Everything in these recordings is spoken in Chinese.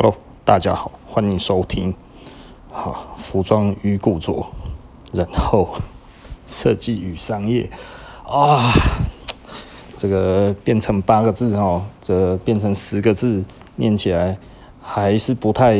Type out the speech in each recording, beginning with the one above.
Hello，大家好，欢迎收听啊，服装与古着，然后 设计与商业啊，这个变成八个字哦，这变成十个字，念起来还是不太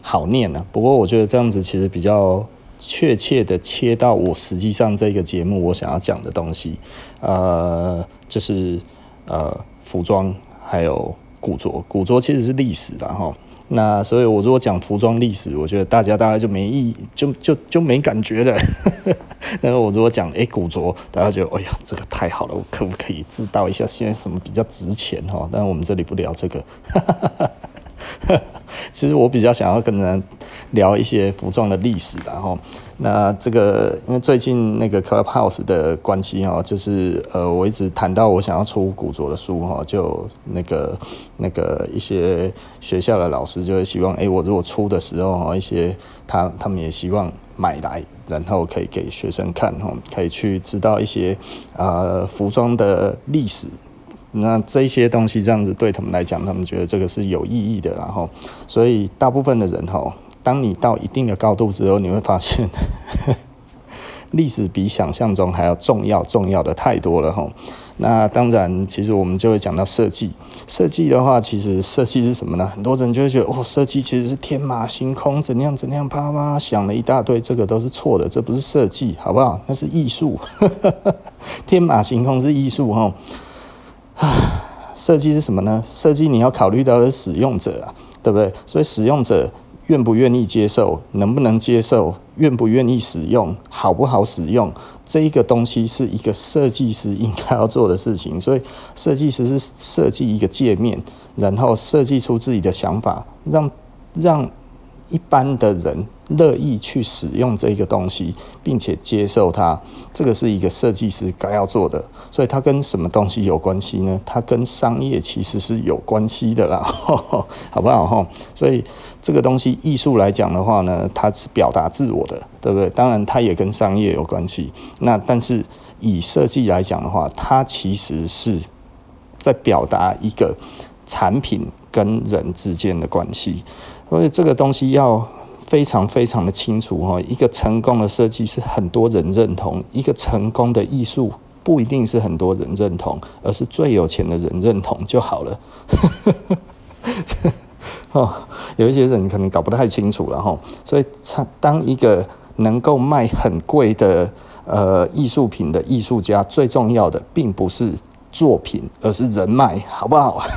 好念呢、不过我觉得这样子其实比较确切的切到我实际上这个节目我想要讲的东西，呃，就是呃服装还有。古着，古着其实是历史的哈。那所以，我如果讲服装历史，我觉得大家大概就没意，就就就没感觉了。但是我如果讲诶古着，大家觉得哎呀，这个太好了，我可不可以知道一下现在什么比较值钱哈？但我们这里不聊这个。其实我比较想要跟人聊一些服装的历史，然后那这个因为最近那个 Clubhouse 的关系哈，就是呃我一直谈到我想要出古着的书哈，就那个那个一些学校的老师就会希望，哎，我如果出的时候哈，一些他他们也希望买来，然后可以给学生看哈，可以去知道一些呃服装的历史。那这些东西这样子对他们来讲，他们觉得这个是有意义的，然后，所以大部分的人哈，当你到一定的高度之后，你会发现，历史比想象中还要重要，重要的太多了哈。那当然，其实我们就会讲到设计，设计的话，其实设计是什么呢？很多人就会觉得，哦，设计其实是天马行空，怎样怎样，啪啪想了一大堆，这个都是错的，这不是设计，好不好？那是艺术，天马行空是艺术哈。啊，设计是什么呢？设计你要考虑到的是使用者啊，对不对？所以使用者愿不愿意接受，能不能接受，愿不愿意使用，好不好使用，这一个东西是一个设计师应该要做的事情。所以设计师是设计一个界面，然后设计出自己的想法，让让。一般的人乐意去使用这个东西，并且接受它，这个是一个设计师该要做的。所以它跟什么东西有关系呢？它跟商业其实是有关系的啦，好不好？所以这个东西艺术来讲的话呢，它是表达自我的，对不对？当然，它也跟商业有关系。那但是以设计来讲的话，它其实是在表达一个产品跟人之间的关系。所以这个东西要非常非常的清楚哈，一个成功的设计是很多人认同，一个成功的艺术不一定是很多人认同，而是最有钱的人认同就好了。哦，有一些人可能搞不太清楚了哈，所以当一个能够卖很贵的呃艺术品的艺术家，最重要的并不是作品，而是人脉，好不好？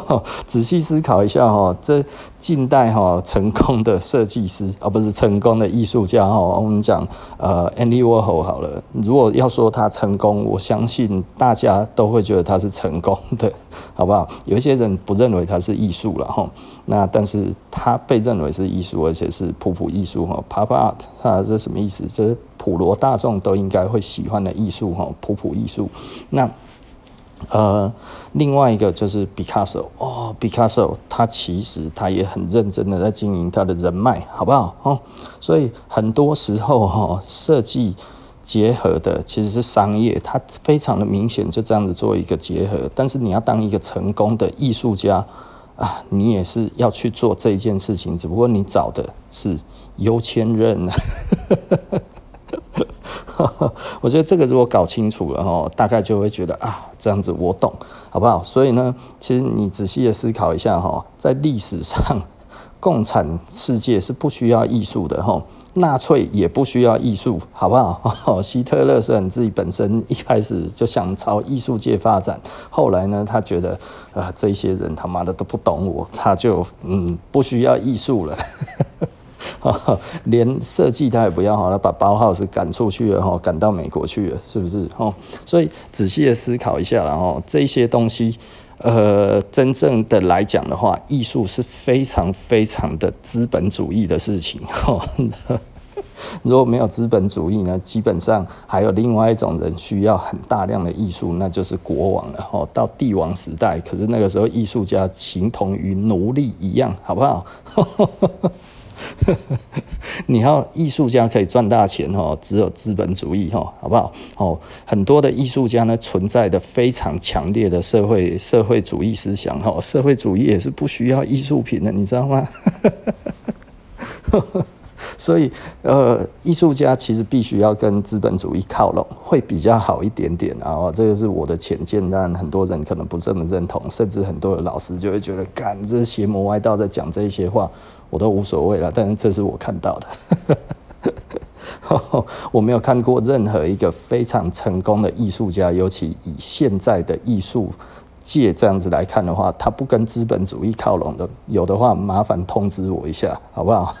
仔细思考一下哈，这近代哈成功的设计师，而不是成功的艺术家哈。我们讲呃，Andy Warhol 好了，如果要说他成功，我相信大家都会觉得他是成功的，好不好？有一些人不认为他是艺术了哈，那但是他被认为是艺术，而且是普普艺术哈，Pop Art，它这什么意思？这是普罗大众都应该会喜欢的艺术哈，普普艺术。那呃，另外一个就是毕加索哦毕加索他其实他也很认真的在经营他的人脉，好不好？哦，所以很多时候哈，设计结合的其实是商业，它非常的明显，就这样子做一个结合。但是你要当一个成功的艺术家啊，你也是要去做这件事情，只不过你找的是有钱人。我觉得这个如果搞清楚了哈，大概就会觉得啊，这样子我懂，好不好？所以呢，其实你仔细的思考一下哈，在历史上，共产世界是不需要艺术的哈，纳粹也不需要艺术，好不好？希特勒虽然自己本身一开始就想朝艺术界发展，后来呢，他觉得啊，这些人他妈的都不懂我，他就嗯，不需要艺术了。连设计他也不要哈，他把包浩是赶出去了哈，赶到美国去了，是不是？所以仔细的思考一下，然后这些东西，呃，真正的来讲的话，艺术是非常非常的资本主义的事情。如果没有资本主义呢，基本上还有另外一种人需要很大量的艺术，那就是国王了。哦，到帝王时代，可是那个时候艺术家形同于奴隶一样，好不好？你要艺术家可以赚大钱哦，只有资本主义哦，好不好？哦，很多的艺术家呢，存在的非常强烈的社会社会主义思想哦，社会主义也是不需要艺术品的，你知道吗？所以，呃，艺术家其实必须要跟资本主义靠拢，会比较好一点点。然后，这个是我的浅见，但很多人可能不这么认同，甚至很多的老师就会觉得，干，这邪魔歪道在讲这些话，我都无所谓了。但是，这是我看到的，我没有看过任何一个非常成功的艺术家，尤其以现在的艺术界这样子来看的话，他不跟资本主义靠拢的，有的话麻烦通知我一下，好不好？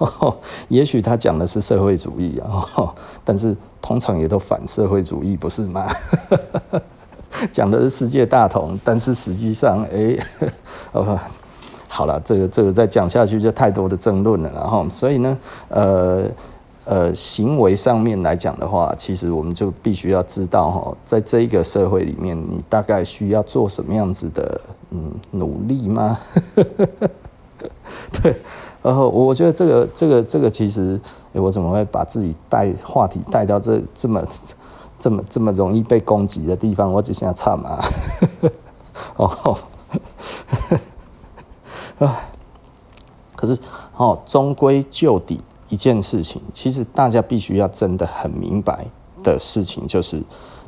也许他讲的是社会主义啊，但是通常也都反社会主义，不是吗？讲的是世界大同，但是实际上，哎，哦，好了，这个这个再讲下去就太多的争论了，然后，所以呢，呃呃，行为上面来讲的话，其实我们就必须要知道哈，在这一个社会里面，你大概需要做什么样子的嗯努力吗？对。然后我觉得这个这个这个其实，我怎么会把自己带话题带到这这么这么这么容易被攻击的地方？我只想唱嘛，哦，可是哦，终归就底一件事情，其实大家必须要真的很明白的事情，就是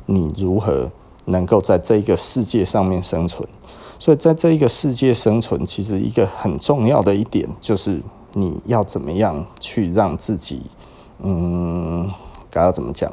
你如何能够在这个世界上面生存。所以，在这一个世界生存，其实一个很重要的一点就是你要怎么样去让自己，嗯，该要怎么讲，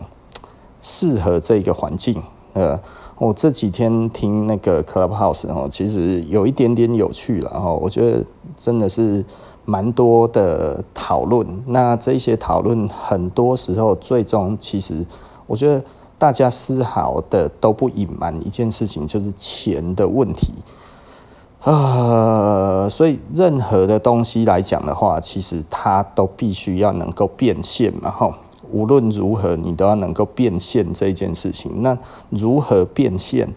适合这个环境。呃，我这几天听那个 Clubhouse 哦，其实有一点点有趣了哈。我觉得真的是蛮多的讨论。那这些讨论很多时候，最终其实我觉得。大家丝毫的都不隐瞒一件事情，就是钱的问题啊。所以任何的东西来讲的话，其实它都必须要能够变现嘛。哈，无论如何，你都要能够变现这件事情。那如何变现？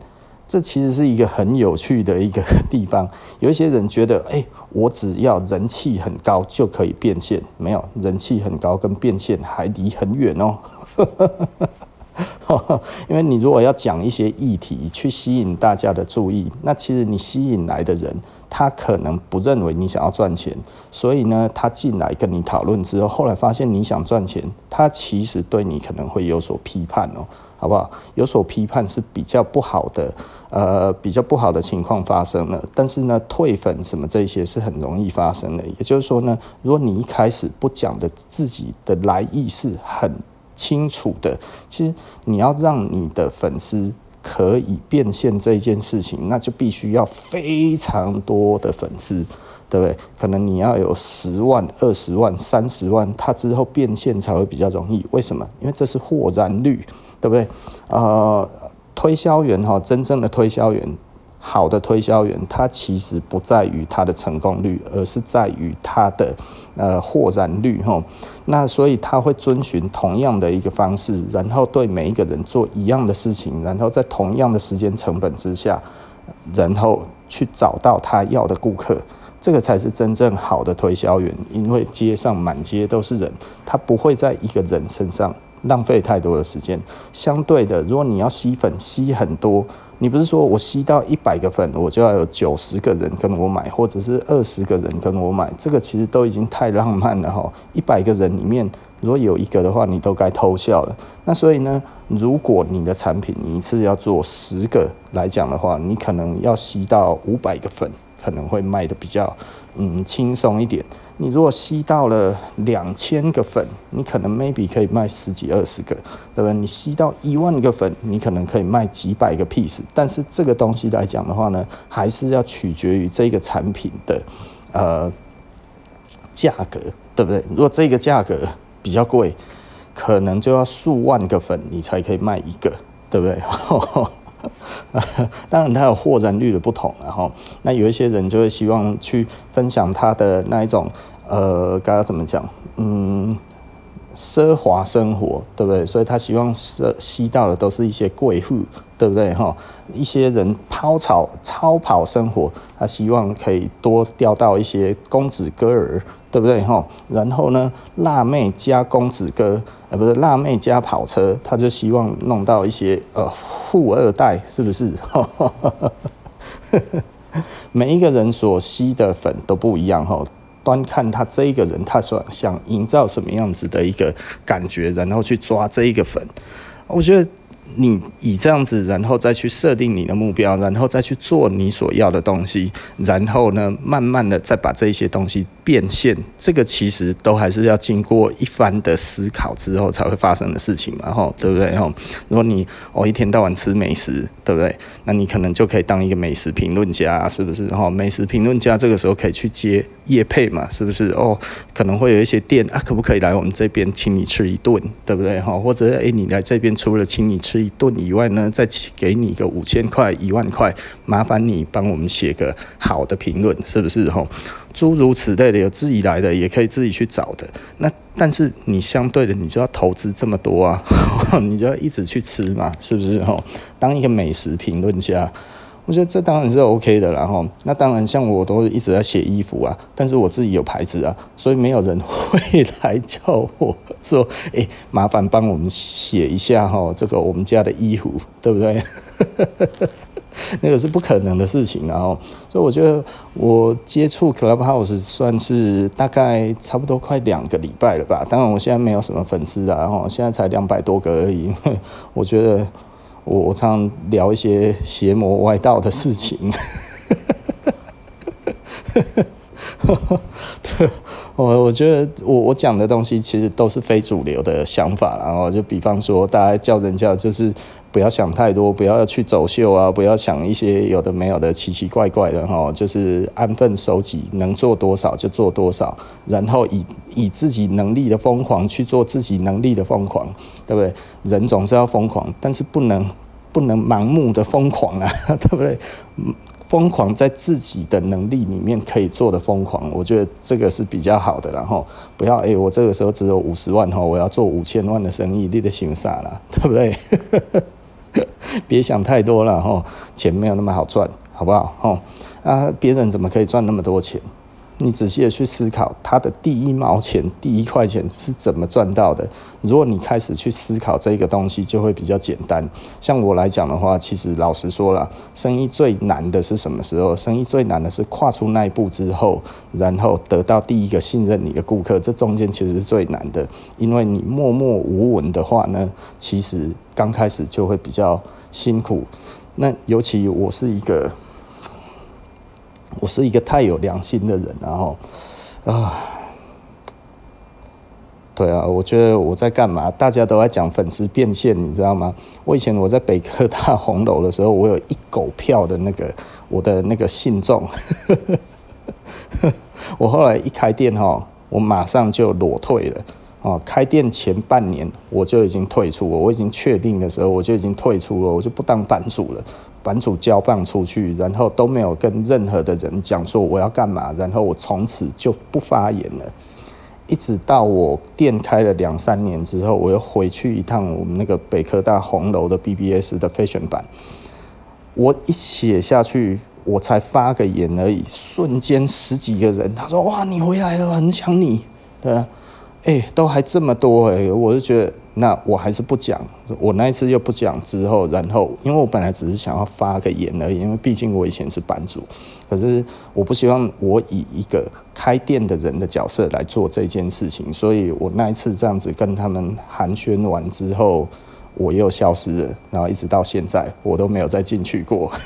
这其实是一个很有趣的一个地方。有一些人觉得，哎，我只要人气很高就可以变现。没有，人气很高跟变现还离很远哦。因为你如果要讲一些议题去吸引大家的注意，那其实你吸引来的人，他可能不认为你想要赚钱，所以呢，他进来跟你讨论之后，后来发现你想赚钱，他其实对你可能会有所批判哦，好不好？有所批判是比较不好的，呃，比较不好的情况发生了。但是呢，退粉什么这些是很容易发生的。也就是说呢，如果你一开始不讲的自己的来意是很。清楚的，其实你要让你的粉丝可以变现这一件事情，那就必须要非常多的粉丝，对不对？可能你要有十万、二十万、三十万，它之后变现才会比较容易。为什么？因为这是获然率，对不对？呃，推销员哈，真正的推销员。好的推销员，他其实不在于他的成功率，而是在于他的呃获然率哈。那所以他会遵循同样的一个方式，然后对每一个人做一样的事情，然后在同样的时间成本之下，然后去找到他要的顾客，这个才是真正好的推销员。因为街上满街都是人，他不会在一个人身上浪费太多的时间。相对的，如果你要吸粉吸很多。你不是说我吸到一百个粉，我就要有九十个人跟我买，或者是二十个人跟我买，这个其实都已经太浪漫了哈。一百个人里面，如果有一个的话，你都该偷笑了。那所以呢，如果你的产品你一次要做十个来讲的话，你可能要吸到五百个粉，可能会卖得比较嗯轻松一点。你如果吸到了两千个粉，你可能 maybe 可以卖十几二十个，对不对？你吸到一万个粉，你可能可以卖几百个 piece。但是这个东西来讲的话呢，还是要取决于这个产品的呃价格，对不对？如果这个价格比较贵，可能就要数万个粉你才可以卖一个，对不对？当然，它有获然率的不同，然后那有一些人就会希望去分享他的那一种，呃，该要怎么讲？嗯，奢华生活，对不对？所以他希望吸吸到的都是一些贵妇对不对哈？一些人抛草超跑生活，他希望可以多钓到一些公子哥儿，对不对哈？然后呢，辣妹加公子哥，呃，不是辣妹加跑车，他就希望弄到一些呃富二代，是不是？每一个人所吸的粉都不一样哈，端看他这一个人，他所想营造什么样子的一个感觉，然后去抓这一个粉，我觉得。你以这样子，然后再去设定你的目标，然后再去做你所要的东西，然后呢，慢慢的再把这些东西变现。这个其实都还是要经过一番的思考之后才会发生的事情嘛，吼，对不对？吼，如果你哦一天到晚吃美食，对不对？那你可能就可以当一个美食评论家，是不是？吼，美食评论家这个时候可以去接业配嘛，是不是？哦，可能会有一些店啊，可不可以来我们这边请你吃一顿，对不对？哈，或者诶，你来这边除了请你吃一顿以外呢，再给你个五千块、一万块，麻烦你帮我们写个好的评论，是不是？哈，诸如此类的，有自己来的，也可以自己去找的。那但是你相对的，你就要投资这么多啊，你就要一直去吃嘛，是不是？哈，当一个美食评论家。我觉得这当然是 OK 的，然后那当然像我都一直在写衣服啊，但是我自己有牌子啊，所以没有人 会来叫我说，哎，麻烦帮我们写一下哈，这个我们家的衣服，对不对？那个是不可能的事情，然后所以我觉得我接触 Clubhouse 算是大概差不多快两个礼拜了吧，当然我现在没有什么粉丝啊，然后现在才两百多个而已，我觉得。我我常聊一些邪魔歪道的事情，对，我我觉得我我讲的东西其实都是非主流的想法，然后就比方说，大家叫人家就是不要想太多，不要去走秀啊，不要想一些有的没有的奇奇怪怪的哈，就是安分守己，能做多少就做多少，然后以以自己能力的疯狂去做自己能力的疯狂，对不对？人总是要疯狂，但是不能不能盲目的疯狂啊，对不对？疯狂在自己的能力里面可以做的疯狂，我觉得这个是比较好的。然后不要哎、欸，我这个时候只有五十万哈，我要做五千万的生意，你得心傻了，对不对？别想太多了哈，钱没有那么好赚，好不好？哈啊，别人怎么可以赚那么多钱？你仔细的去思考，他的第一毛钱、第一块钱是怎么赚到的？如果你开始去思考这个东西，就会比较简单。像我来讲的话，其实老实说了，生意最难的是什么时候？生意最难的是跨出那一步之后，然后得到第一个信任你的顾客，这中间其实是最难的。因为你默默无闻的话呢，其实刚开始就会比较辛苦。那尤其我是一个。我是一个太有良心的人，然后啊，对啊，我觉得我在干嘛？大家都在讲粉丝变现，你知道吗？我以前我在北科大红楼的时候，我有一狗票的那个我的那个信众，我后来一开店哈，我马上就裸退了。哦，开店前半年我就已经退出了，我已经确定的时候我就已经退出了，我就不当版主了，版主交棒出去，然后都没有跟任何的人讲说我要干嘛，然后我从此就不发言了，一直到我店开了两三年之后，我又回去一趟我们那个北科大红楼的 BBS 的废选版，我一写下去，我才发个言而已，瞬间十几个人，他说哇，你回来了，很想你，对啊。哎、都还这么多哎、我就觉得那我还是不讲。我那一次又不讲之后，然后因为我本来只是想要发个言而已，因为毕竟我以前是版主。可是我不希望我以一个开店的人的角色来做这件事情，所以我那一次这样子跟他们寒暄完之后，我又消失了，然后一直到现在我都没有再进去过。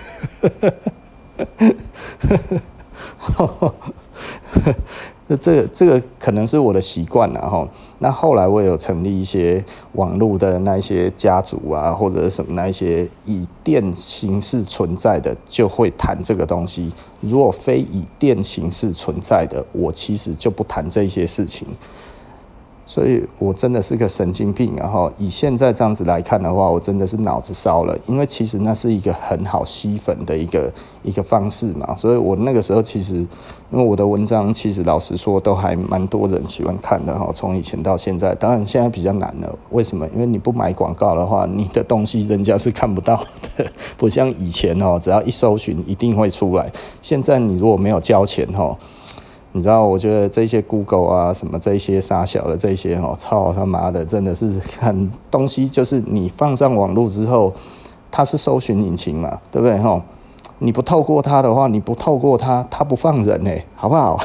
那这个这个可能是我的习惯了哈。那后来我有成立一些网络的那一些家族啊，或者什么那一些以电形式存在的，就会谈这个东西。如果非以电形式存在的，我其实就不谈这些事情。所以我真的是个神经病，然后以现在这样子来看的话，我真的是脑子烧了，因为其实那是一个很好吸粉的一个一个方式嘛，所以我那个时候其实，因为我的文章其实老实说都还蛮多人喜欢看的哈，从以前到现在，当然现在比较难了，为什么？因为你不买广告的话，你的东西人家是看不到的，不像以前哦，只要一搜寻一定会出来，现在你如果没有交钱哈。你知道，我觉得这些 Google 啊，什么这些傻小的这些哦，操他妈的，真的是很东西，就是你放上网络之后，它是搜寻引擎嘛，对不对吼？你不透过它的话，你不透过它，它不放人呢，好不好？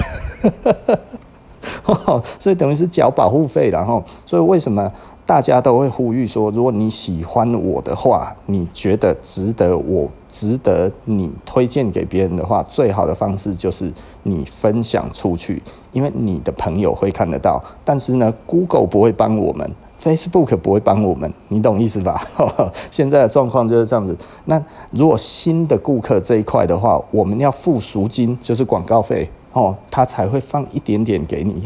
所以等于是缴保护费，然后，所以为什么？大家都会呼吁说，如果你喜欢我的话，你觉得值得我值得你推荐给别人的话，最好的方式就是你分享出去，因为你的朋友会看得到。但是呢，Google 不会帮我们，Facebook 不会帮我们，你懂意思吧？现在的状况就是这样子。那如果新的顾客这一块的话，我们要付赎金，就是广告费哦，他才会放一点点给你。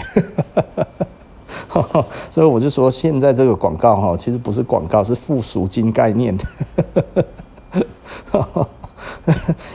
所以我就说，现在这个广告哈，其实不是广告，是付赎金概念。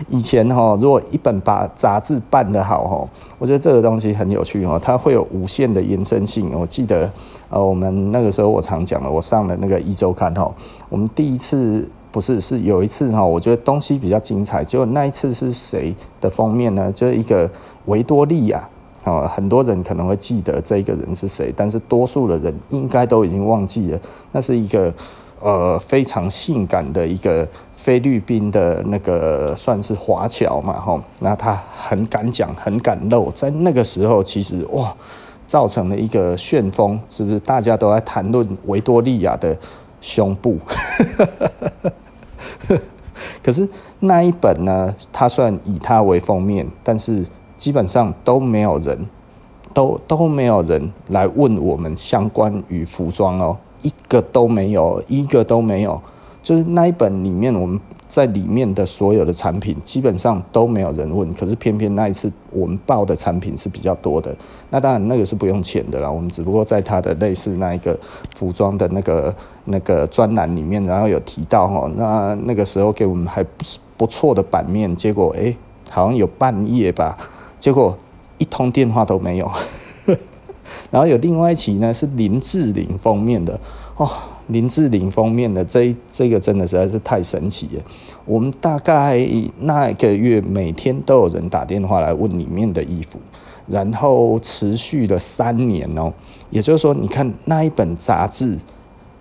以前哈，如果一本把杂志办得好哈，我觉得这个东西很有趣哈，它会有无限的延伸性。我记得呃，我们那个时候我常讲了，我上了那个一周刊哈，我们第一次不是是有一次哈，我觉得东西比较精彩，结果那一次是谁的封面呢？就是一个维多利亚。啊，很多人可能会记得这个人是谁，但是多数的人应该都已经忘记了。那是一个呃非常性感的一个菲律宾的那个算是华侨嘛，吼，那他很敢讲，很敢露，在那个时候其实哇，造成了一个旋风，是不是？大家都在谈论维多利亚的胸部，可是那一本呢，他算以他为封面，但是。基本上都没有人，都都没有人来问我们相关于服装哦，一个都没有，一个都没有。就是那一本里面，我们在里面的所有的产品，基本上都没有人问。可是偏偏那一次我们报的产品是比较多的，那当然那个是不用钱的啦。我们只不过在他的类似那一个服装的那个那个专栏里面，然后有提到哈，那那个时候给我们还不不错的版面，结果诶，好像有半页吧。结果一通电话都没有，然后有另外一期呢，是林志玲封面的哦，林志玲封面的这这个真的实在是太神奇了。我们大概那一个月每天都有人打电话来问里面的衣服，然后持续了三年哦。也就是说，你看那一本杂志，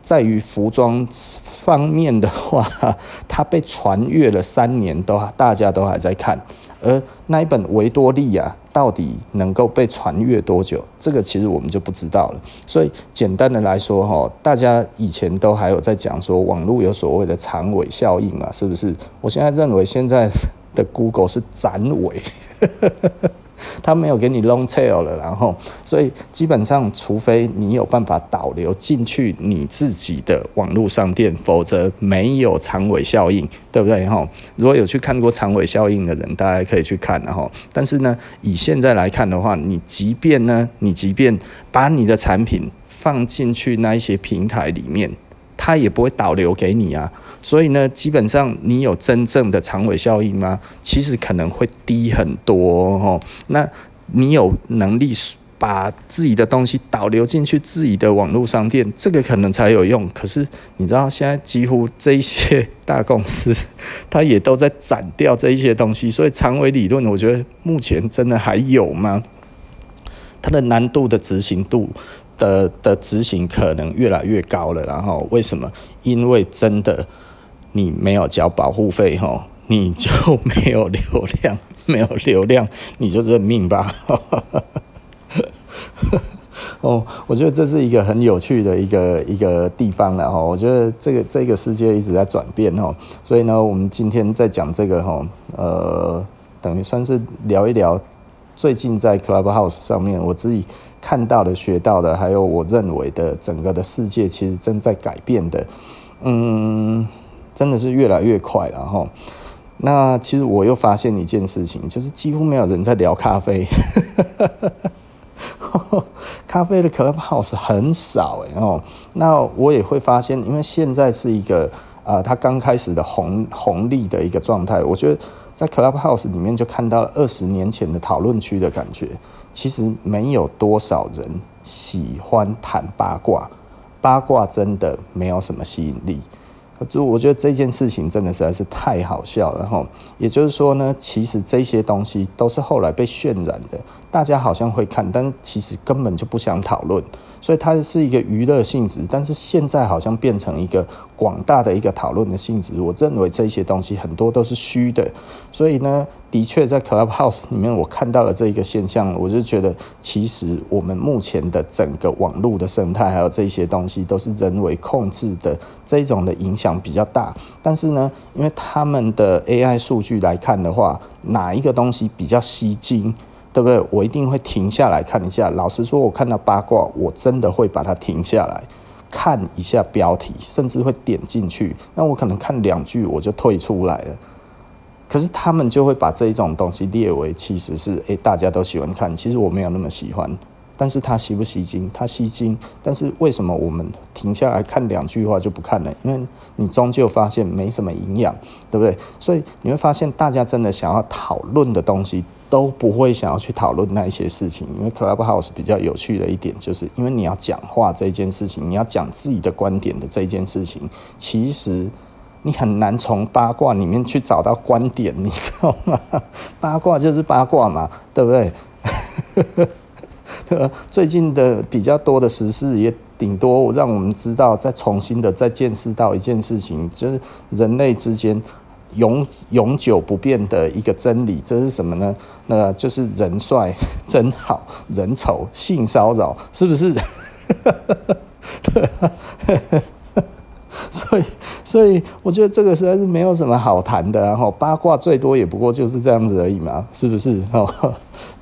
在于服装方面的话，它被传阅了三年，都大家都还在看。而那一本维多利亚到底能够被传阅多久？这个其实我们就不知道了。所以简单的来说，哈，大家以前都还有在讲说网络有所谓的长尾效应嘛，是不是？我现在认为现在的 Google 是展尾。他没有给你 long tail 了，然后，所以基本上，除非你有办法导流进去你自己的网络商店，否则没有长尾效应，对不对？哈，如果有去看过长尾效应的人，大家可以去看，然后，但是呢，以现在来看的话，你即便呢，你即便把你的产品放进去那一些平台里面。它也不会导流给你啊，所以呢，基本上你有真正的长尾效应吗？其实可能会低很多哦。那你有能力把自己的东西导流进去自己的网络商店，这个可能才有用。可是你知道，现在几乎这些大公司，它也都在斩掉这一些东西，所以长尾理论，我觉得目前真的还有吗？它的难度的执行度。的的执行可能越来越高了，然后为什么？因为真的你没有交保护费哈，你就没有流量，没有流量你就认命吧。哦，我觉得这是一个很有趣的一个一个地方了哈。我觉得这个这个世界一直在转变哈，所以呢，我们今天在讲这个哈，呃，等于算是聊一聊最近在 Clubhouse 上面我自己。看到的、学到的，还有我认为的整个的世界，其实正在改变的，嗯，真的是越来越快了哈。那其实我又发现一件事情，就是几乎没有人在聊咖啡。咖啡的 Clubhouse 很少诶哦。那我也会发现，因为现在是一个啊，它刚开始的红红利的一个状态，我觉得在 Clubhouse 里面就看到了二十年前的讨论区的感觉。其实没有多少人喜欢谈八卦，八卦真的没有什么吸引力。就我觉得这件事情真的实在是太好笑了哈。也就是说呢，其实这些东西都是后来被渲染的，大家好像会看，但其实根本就不想讨论。所以它是一个娱乐性质，但是现在好像变成一个广大的一个讨论的性质。我认为这些东西很多都是虚的。所以呢，的确在 Clubhouse 里面我看到了这一个现象，我就觉得其实我们目前的整个网络的生态还有这些东西都是人为控制的，这种的影响比较大。但是呢，因为他们的 AI 数据来看的话，哪一个东西比较吸睛？对不对？我一定会停下来看一下。老实说，我看到八卦，我真的会把它停下来看一下标题，甚至会点进去。那我可能看两句我就退出来了。可是他们就会把这一种东西列为其实是诶，大家都喜欢看。其实我没有那么喜欢。但是它吸不吸睛？它吸睛。但是为什么我们停下来看两句话就不看了？因为你终究发现没什么营养，对不对？所以你会发现，大家真的想要讨论的东西。都不会想要去讨论那一些事情，因为 Clubhouse 比较有趣的一点，就是因为你要讲话这件事情，你要讲自己的观点的这件事情，其实你很难从八卦里面去找到观点，你知道吗？八卦就是八卦嘛，对不对？最近的比较多的时事，也顶多让我们知道，再重新的再见识到一件事情，就是人类之间。永永久不变的一个真理，这是什么呢？那就是人帅 真好人丑性骚扰，是不是？所以所以我觉得这个实在是没有什么好谈的，然后八卦最多也不过就是这样子而已嘛，是不是？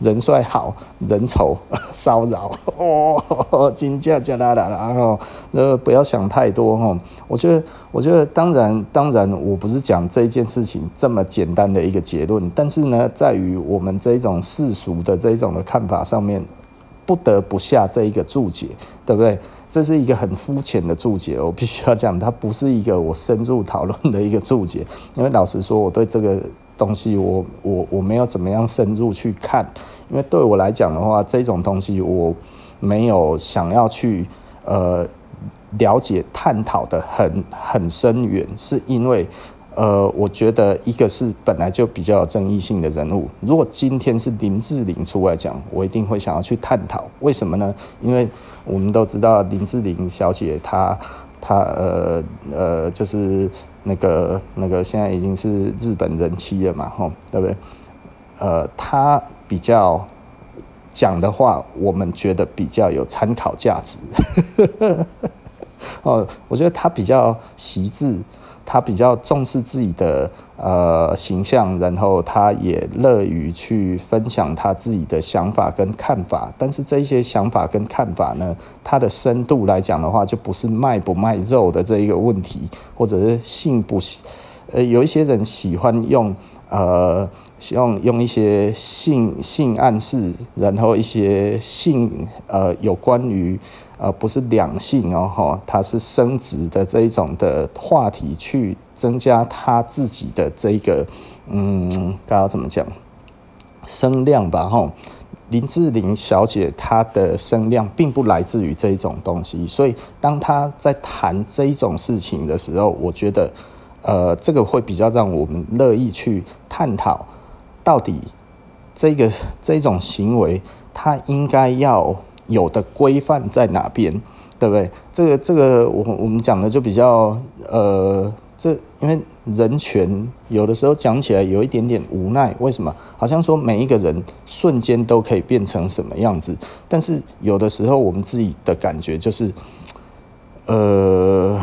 人帅好人丑 骚扰哦，金价加啦啦，然后呃不要想太多哈。我觉得，我觉得当然当然，我不是讲这件事情这么简单的一个结论，但是呢，在于我们这种世俗的这种的看法上面，不得不下这一个注解，对不对？这是一个很肤浅的注解，我 必须要讲，它不是一个我深入讨论的一个注解，因为老实说，我对这个。东西我我我没有怎么样深入去看，因为对我来讲的话，这种东西我没有想要去呃了解探讨的很很深远，是因为呃我觉得一个是本来就比较有争议性的人物，如果今天是林志玲出来讲，我一定会想要去探讨，为什么呢？因为我们都知道林志玲小姐她她呃呃就是。那个那个现在已经是日本人妻了嘛，吼，对不对？呃，她比较讲的话，我们觉得比较有参考价值。哦，我觉得他比较惜字。他比较重视自己的呃形象，然后他也乐于去分享他自己的想法跟看法。但是这些想法跟看法呢，它的深度来讲的话，就不是卖不卖肉的这一个问题，或者是信不呃，有一些人喜欢用呃。用用一些性性暗示，然后一些性呃有关于呃不是两性哦哈，它是生殖的这一种的话题，去增加他自己的这个嗯，该要怎么讲声量吧哈。林志玲小姐她的声量并不来自于这一种东西，所以当她在谈这一种事情的时候，我觉得呃这个会比较让我们乐意去探讨。到底这个这种行为，它应该要有的规范在哪边，对不对？这个这个，我我们讲的就比较呃，这因为人权有的时候讲起来有一点点无奈，为什么？好像说每一个人瞬间都可以变成什么样子，但是有的时候我们自己的感觉就是，呃，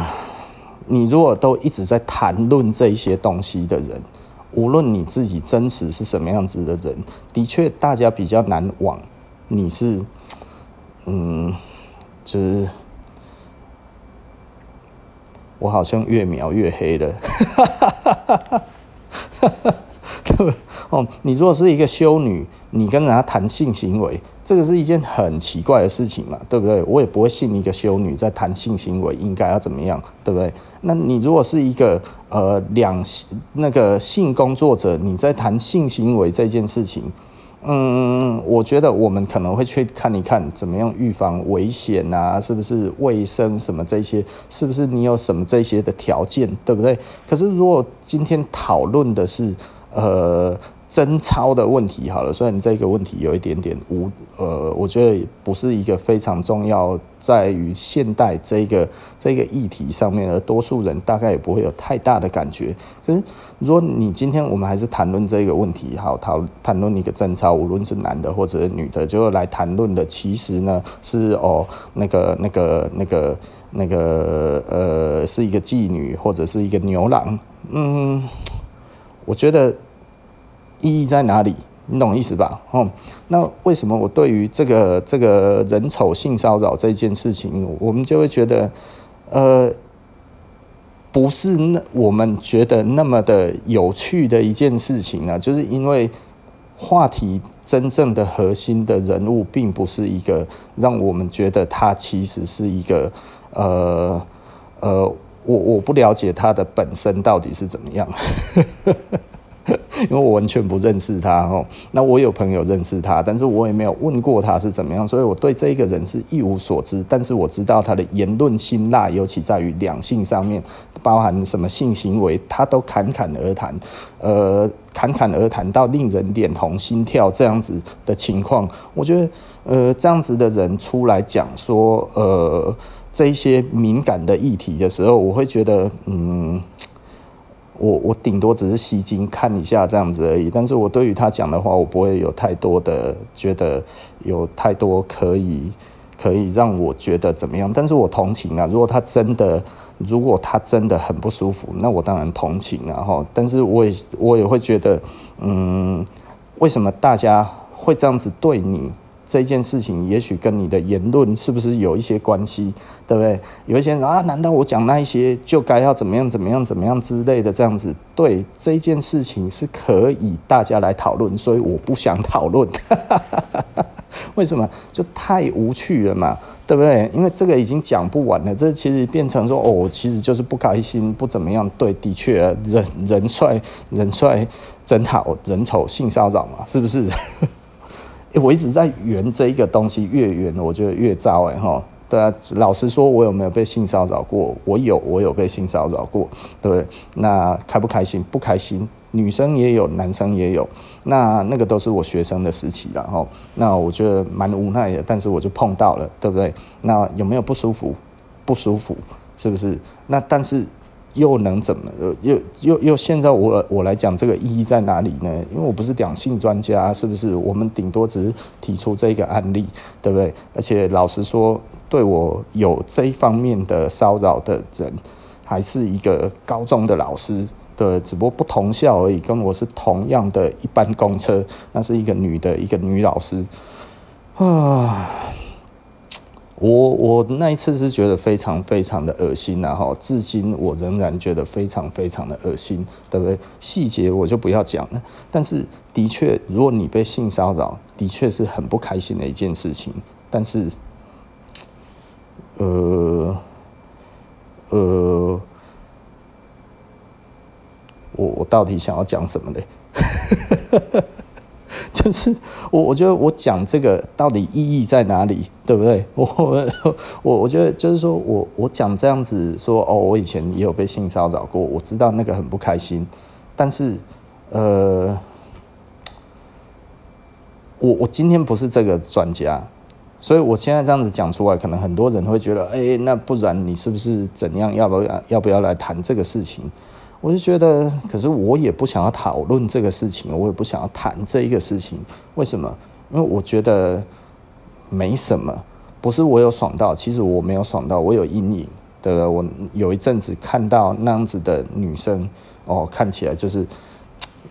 你如果都一直在谈论这些东西的人。无论你自己真实是什么样子的人，的确大家比较难忘你是，嗯，就是我好像越描越黑了，哦，你如果是一个修女，你跟人家谈性行为，这个是一件很奇怪的事情嘛，对不对？我也不会信一个修女在谈性行为应该要怎么样，对不对？那你如果是一个呃两那个性工作者，你在谈性行为这件事情。嗯，我觉得我们可能会去看一看怎么样预防危险啊，是不是卫生什么这些，是不是你有什么这些的条件，对不对？可是如果今天讨论的是呃。贞操的问题好了，虽然这个问题有一点点无呃，我觉得不是一个非常重要，在于现代这个这个议题上面，而多数人大概也不会有太大的感觉。可是，如果你今天我们还是谈论这个问题，好讨谈论一个贞操，无论是男的或者是女的，就来谈论的，其实呢是哦那个那个那个那个呃是一个妓女或者是一个牛郎，嗯，我觉得。意义在哪里？你懂意思吧？哦，那为什么我对于这个这个人丑性骚扰这件事情，我们就会觉得，呃，不是那我们觉得那么的有趣的一件事情呢？就是因为话题真正的核心的人物，并不是一个让我们觉得他其实是一个呃呃，我我不了解他的本身到底是怎么样。因为我完全不认识他哦，那我有朋友认识他，但是我也没有问过他是怎么样，所以我对这一个人是一无所知。但是我知道他的言论辛辣，尤其在于两性上面，包含什么性行为，他都侃侃而谈，呃，侃侃而谈到令人脸红心跳这样子的情况。我觉得，呃，这样子的人出来讲说，呃，这一些敏感的议题的时候，我会觉得，嗯。我我顶多只是吸睛看一下这样子而已，但是我对于他讲的话，我不会有太多的觉得有太多可以可以让我觉得怎么样。但是我同情啊，如果他真的如果他真的很不舒服，那我当然同情啊哈。但是我也我也会觉得，嗯，为什么大家会这样子对你？这件事情也许跟你的言论是不是有一些关系，对不对？有一些人啊，难道我讲那一些就该要怎么样怎么样怎么样之类的这样子？对，这件事情是可以大家来讨论，所以我不想讨论。为什么？就太无趣了嘛，对不对？因为这个已经讲不完了，这其实变成说哦，其实就是不开心，不怎么样。对，的确，人人帅人帅真好，人丑性骚扰嘛，是不是？我一直在圆这一个东西，越圆我觉得越糟哎哈。对啊，老实说，我有没有被性骚扰过？我有，我有被性骚扰过，对不对？那开不开心？不开心。女生也有，男生也有。那那个都是我学生的时期了哈。那我觉得蛮无奈的，但是我就碰到了，对不对？那有没有不舒服？不舒服，是不是？那但是。又能怎么？又又又现在我我来讲这个意义在哪里呢？因为我不是两性专家，是不是？我们顶多只是提出这个案例，对不对？而且老实说，对我有这一方面的骚扰的人，还是一个高中的老师，对，只不过不同校而已，跟我是同样的一班公车，那是一个女的，一个女老师，啊。我我那一次是觉得非常非常的恶心然后至今我仍然觉得非常非常的恶心，对不对？细节我就不要讲了，但是的确，如果你被性骚扰，的确是很不开心的一件事情。但是，呃，呃，我我到底想要讲什么嘞？就是我，我觉得我讲这个到底意义在哪里，对不对？我我我觉得就是说我我讲这样子说哦，我以前也有被性骚扰过，我知道那个很不开心，但是呃，我我今天不是这个专家，所以我现在这样子讲出来，可能很多人会觉得，哎，那不然你是不是怎样？要不要要不要来谈这个事情？我就觉得，可是我也不想要讨论这个事情，我也不想要谈这一个事情。为什么？因为我觉得没什么，不是我有爽到，其实我没有爽到，我有阴影。对？我有一阵子看到那样子的女生，哦，看起来就是，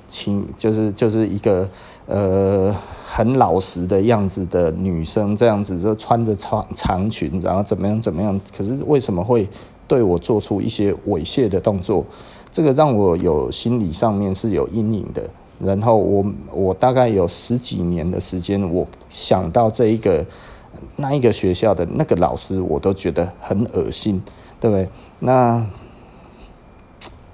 亲，就是就是一个呃很老实的样子的女生，这样子就穿着长长裙，然后怎么样怎么样。可是为什么会对我做出一些猥亵的动作？这个让我有心理上面是有阴影的，然后我我大概有十几年的时间，我想到这一个那一个学校的那个老师，我都觉得很恶心，对不对？那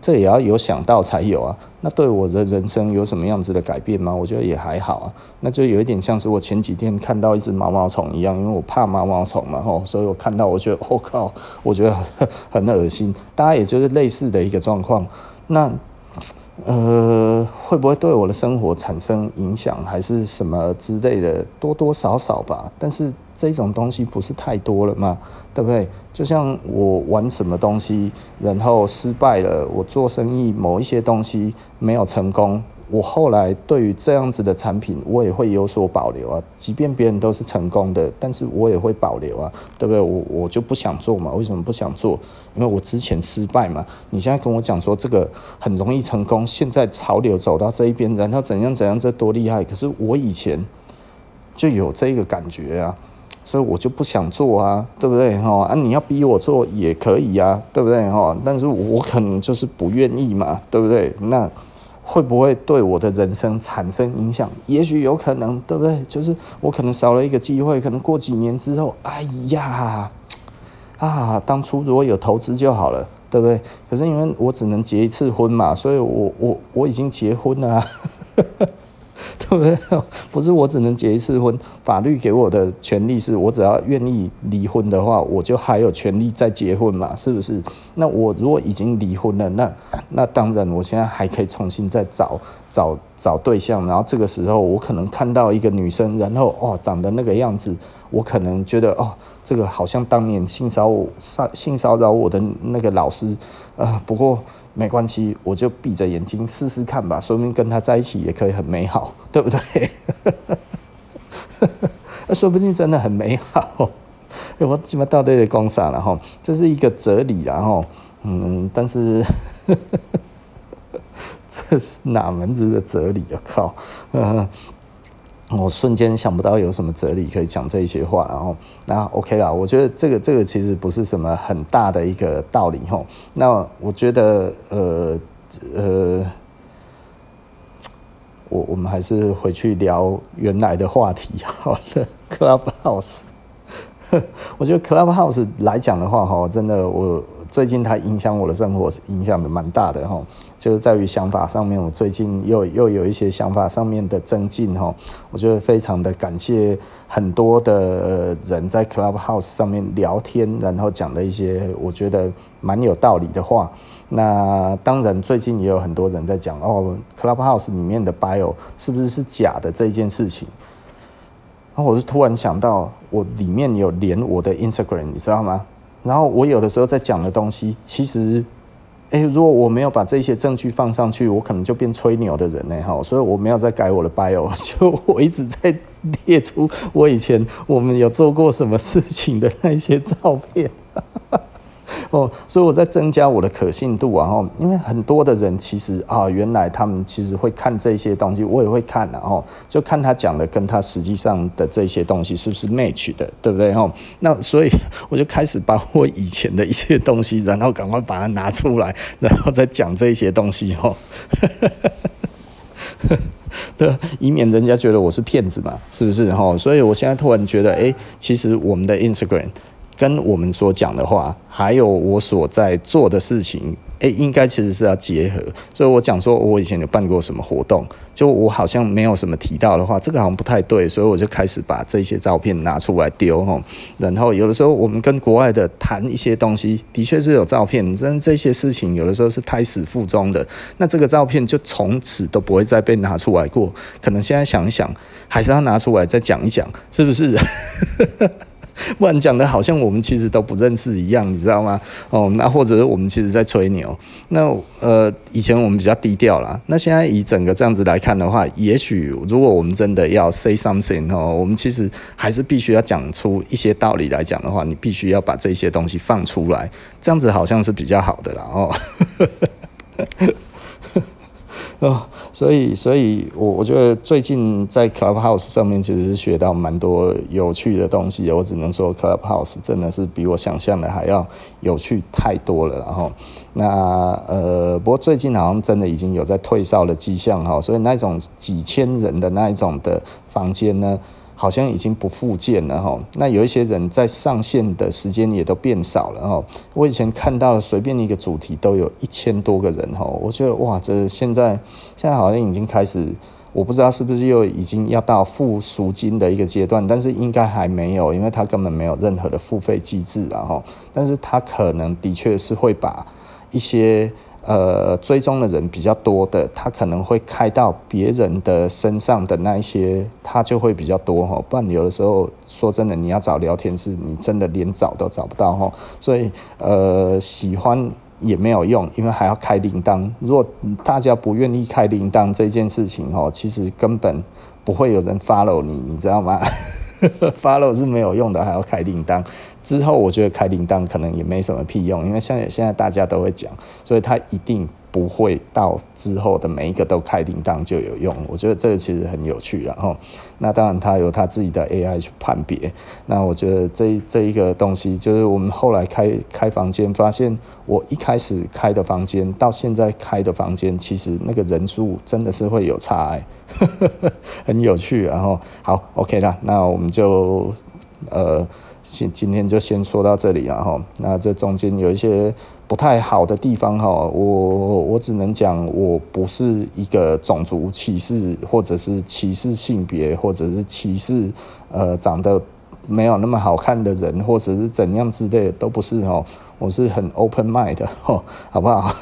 这也要有想到才有啊。那对我的人生有什么样子的改变吗？我觉得也还好啊。那就有一点像是我前几天看到一只毛毛虫一样，因为我怕毛毛虫嘛，吼，所以我看到我觉得我、靠，我觉得很恶心。大家也就是类似的一个状况。那呃，会不会对我的生活产生影响，还是什么之类的？多多少少吧。但是这种东西不是太多了嘛，对不对？就像我玩什么东西，然后失败了，我做生意某一些东西没有成功。我后来对于这样子的产品，我也会有所保留啊。即便别人都是成功的，但是我也会保留啊，对不对？我我就不想做嘛。为什么不想做？因为我之前失败嘛。你现在跟我讲说这个很容易成功，现在潮流走到这一边，然后怎样怎样，这多厉害。可是我以前就有这个感觉啊，所以我就不想做啊，对不对？哈啊，你要逼我做也可以啊，对不对？哈，但是我可能就是不愿意嘛，对不对？那。会不会对我的人生产生影响？也许有可能，对不对？就是我可能少了一个机会，可能过几年之后，哎呀，啊，当初如果有投资就好了，对不对？可是因为我只能结一次婚嘛，所以我我我已经结婚了啊。对不对？不是我只能结一次婚，法律给我的权利是我只要愿意离婚的话，我就还有权利再结婚嘛，是不是？那我如果已经离婚了，那那当然我现在还可以重新再找找找对象，然后这个时候我可能看到一个女生，然后哦长得那个样子，我可能觉得哦这个好像当年性骚扰性骚扰我的那个老师，呃不过。没关系，我就闭着眼睛试试看吧，说明跟他在一起也可以很美好，对不对？说不定真的很美好。我基本到底得讲啥了哈？这是一个哲理，然后嗯，但是这是哪门子的哲理啊？靠！我瞬间想不到有什么哲理可以讲这一些话，然后那 OK 啦，我觉得这个这个其实不是什么很大的一个道理吼。那我觉得呃呃，我我们还是回去聊原来的话题好了。Clubhouse，我觉得 Clubhouse 来讲的话哈，真的我最近它影响我的生活，影响的蛮大的哈。就是在于想法上面，我最近又又有一些想法上面的增进哈，我觉得非常的感谢很多的人在 Clubhouse 上面聊天，然后讲了一些我觉得蛮有道理的话。那当然，最近也有很多人在讲哦，Clubhouse 里面的 bio 是不是是假的这一件事情。然后我就突然想到，我里面有连我的 Instagram，你知道吗？然后我有的时候在讲的东西，其实。哎，如果我没有把这些证据放上去，我可能就变吹牛的人呢，哈，所以我没有在改我的 bio，就我一直在列出我以前我们有做过什么事情的那些照片。哦，所以我在增加我的可信度啊，哈，因为很多的人其实啊，原来他们其实会看这些东西，我也会看，然后就看他讲的跟他实际上的这些东西是不是 match 的，对不对？哈，那所以 我就开始把我以前的一些东西，然后赶快把它拿出来，然后再讲这些东西，哈，对，以免人家觉得我是骗子嘛，是不是？哈，所以我现在突然觉得，哎，其实我们的 Instagram。跟我们所讲的话，还有我所在做的事情，诶、应该其实是要结合。所以我讲说，我以前有办过什么活动，就我好像没有什么提到的话，这个好像不太对，所以我就开始把这些照片拿出来丢吼。然后有的时候我们跟国外的谈一些东西，的确是有照片，但这些事情有的时候是胎死腹中的，那这个照片就从此都不会再被拿出来过。可能现在想一想，还是要拿出来再讲一讲，是不是？不然讲的好像我们其实都不认识一样，你知道吗？哦，那或者我们其实在吹牛。那呃，以前我们比较低调啦。那现在以整个这样子来看的话，也许如果我们真的要 say something 哦，我们其实还是必须要讲出一些道理来讲的话，你必须要把这些东西放出来，这样子好像是比较好的啦。哦。哦，所以，所以我我觉得最近在 Clubhouse 上面其实是学到蛮多有趣的东西。我只能说 Clubhouse 真的是比我想象的还要有趣太多了。然后，那呃，不过最近好像真的已经有在退烧的迹象哈，所以那种几千人的那一种的房间呢，好像已经不复见了哈，那有一些人在上线的时间也都变少了哈。我以前看到了随便一个主题都有一千多个人哈，我觉得哇，这现在现在好像已经开始，我不知道是不是又已经要到付赎金的一个阶段，但是应该还没有，因为他根本没有任何的付费机制啊哈。但是他可能的确是会把一些。呃，追踪的人比较多的，他可能会开到别人的身上的那一些，他就会比较多哈。不然有的时候说真的，你要找聊天室，你真的连找都找不到哈。所以呃，喜欢也没有用，因为还要开铃铛。如果大家不愿意开铃铛这件事情哈，其实根本不会有人 follow 你，你知道吗？follow 是没有用的，还要开铃铛。之后我觉得开铃铛可能也没什么屁用，因为像现在大家都会讲，所以他一定不会到之后的每一个都开铃铛就有用。我觉得这个其实很有趣，然后那当然他有他自己的 AI 去判别。那我觉得这这一个东西，就是我们后来开开房间，发现我一开始开的房间到现在开的房间，其实那个人数真的是会有差，欸，很有趣。然后好，OK 啦，那我们就呃。今今天就先说到这里了哈，那这中间有一些不太好的地方哈，我我只能讲，我不是一个种族歧视，或者是歧视性别，或者是歧视呃长得没有那么好看的人，或者是怎样之类的，都不是哈，我是很 open mind 的哈，好不好？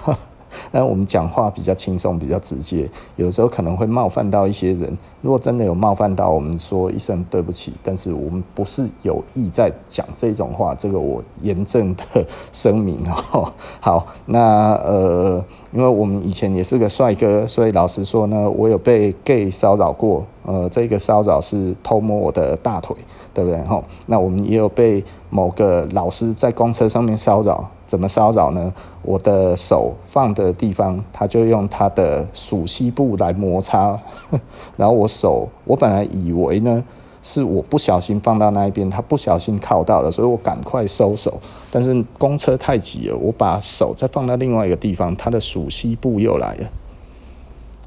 但我们讲话比较轻松，比较直接，有时候可能会冒犯到一些人。如果真的有冒犯到，我们说一声对不起。但是我们不是有意在讲这种话，这个我严正的声明 哦。好，那呃，因为我们以前也是个帅哥，所以老实说呢，我有被 gay 骚扰过。呃，这个骚扰是偷摸我的大腿。对不对？吼，那我们也有被某个老师在公车上面骚扰，怎么骚扰呢？我的手放的地方，他就用他的鼠蹊部来摩擦，然后我手，我本来以为呢是我不小心放到那一边，他不小心靠到了，所以我赶快收手。但是公车太挤了，我把手再放到另外一个地方，他的鼠蹊部又来了，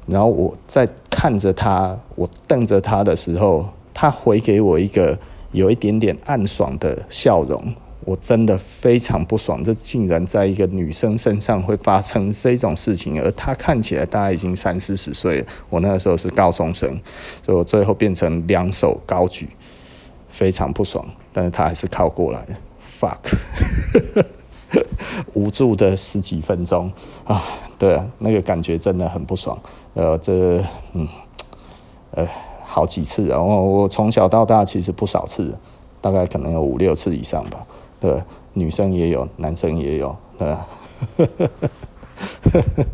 然后我在看着他，我瞪着他的时候，他回给我一个。有一点点暗爽的笑容，我真的非常不爽。这竟然在一个女生身上会发生这种事情，而她看起来大概已经三四十岁了。我那个时候是高中生，所以我最后变成两手高举，非常不爽。但是她还是靠过来，fuck，无助的十几分钟啊，对啊，那个感觉真的很不爽。呃，这嗯，呃。好几次，然后我从小到大其实不少次，大概可能有五六次以上吧。对，女生也有，男生也有，对吧？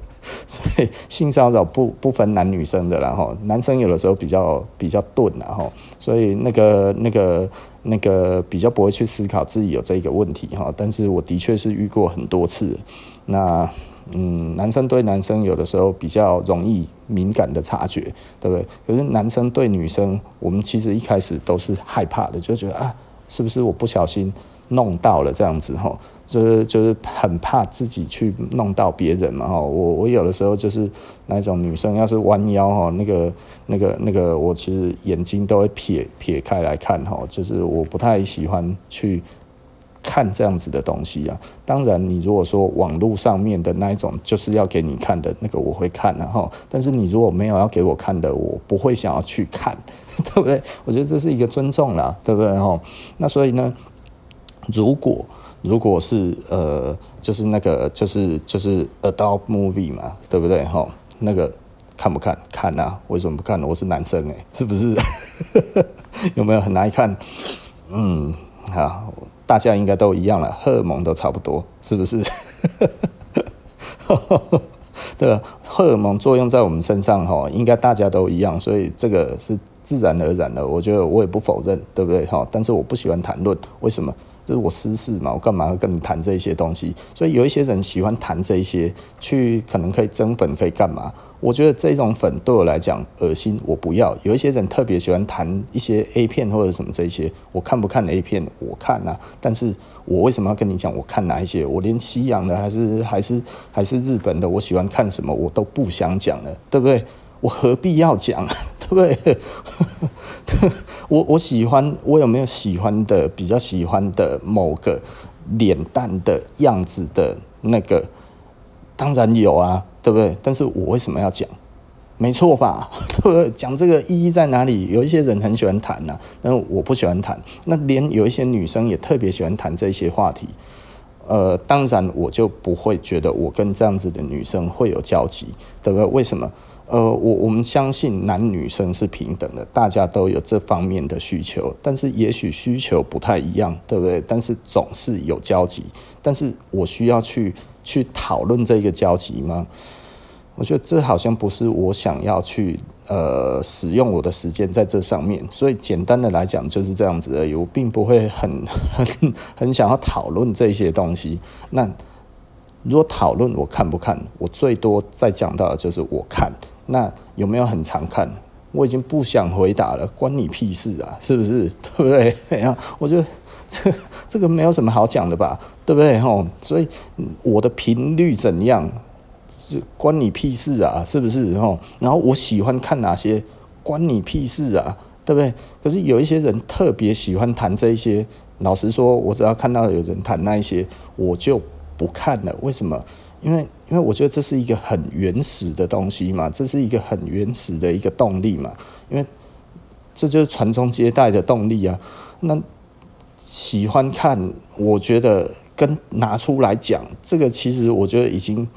所以性骚扰不不分男女生的，然后男生有的时候比较比较钝，然后所以那个那个那个比较不会去思考自己有这个问题哈。但是我的确是遇过很多次，那。嗯，男生对男生有的时候比较容易敏感的察觉，对不对？可是男生对女生，我们其实一开始都是害怕的，就觉得啊，是不是我不小心弄到了这样子哈？就是就是很怕自己去弄到别人嘛哈。我我有的时候就是那种女生要是弯腰哈，那个那个那个，我其实眼睛都会撇撇开来看哈，就是我不太喜欢去。看这样子的东西啊，当然你如果说网络上面的那一种就是要给你看的那个我会看然后，但是你如果没有要给我看的，我不会想要去看，对不对？我觉得这是一个尊重啦，对不对？哈，那所以呢，如果如果是呃，就是那个就是就是 adult movie 嘛，对不对？哈，那个看不看？看啊，为什么不看呢？我是男生诶，是不是？有没有很难看？嗯，好。大家应该都一样了，荷尔蒙都差不多，是不是？对？荷尔蒙作用在我们身上，哈，应该大家都一样，所以这个是自然而然的。我觉得我也不否认，对不对？哈，但是我不喜欢谈论为什么这是我私事嘛，我干嘛要跟你谈这些东西？所以有一些人喜欢谈这些，去可能可以增粉，可以干嘛？我觉得这种粉对我来讲恶心，我不要。有一些人特别喜欢谈一些 A 片或者什么这些，我看不看 A 片？我看啊，但是我为什么要跟你讲？我看哪一些？我连西洋的还是还是还是日本的，我喜欢看什么，我都不想讲了，对不对？我何必要讲？对不对？我我喜欢，我有没有喜欢的比较喜欢的某个脸蛋的样子的那个？当然有啊，对不对？但是我为什么要讲？没错吧？对不对？讲这个意义在哪里？有一些人很喜欢谈呐、但是我不喜欢谈。那连有一些女生也特别喜欢谈这些话题。呃，当然我就不会觉得我跟这样子的女生会有交集，对不对？为什么？呃，我我们相信男女生是平等的，大家都有这方面的需求，但是也许需求不太一样，对不对？但是总是有交集。但是我需要去。去讨论这个交集吗？我觉得这好像不是我想要去呃使用我的时间在这上面，所以简单的来讲就是这样子而已。我并不会很很 很想要讨论这些东西。那如果讨论我看不看，我最多再讲到的就是我看。那有没有很常看？我已经不想回答了，关你屁事啊，是不是？对不对？我觉得。这这个没有什么好讲的吧，对不对吼？所以我的频率怎样，关你屁事啊，是不是吼？然后我喜欢看哪些，关你屁事啊，对不对？可是有一些人特别喜欢谈这一些，老实说，我只要看到有人谈那一些，我就不看了。为什么？因为因为我觉得这是一个很原始的东西嘛，这是一个很原始的一个动力嘛，因为这就是传宗接代的动力啊，那。喜欢看，我觉得跟拿出来讲，这个其实我觉得已经，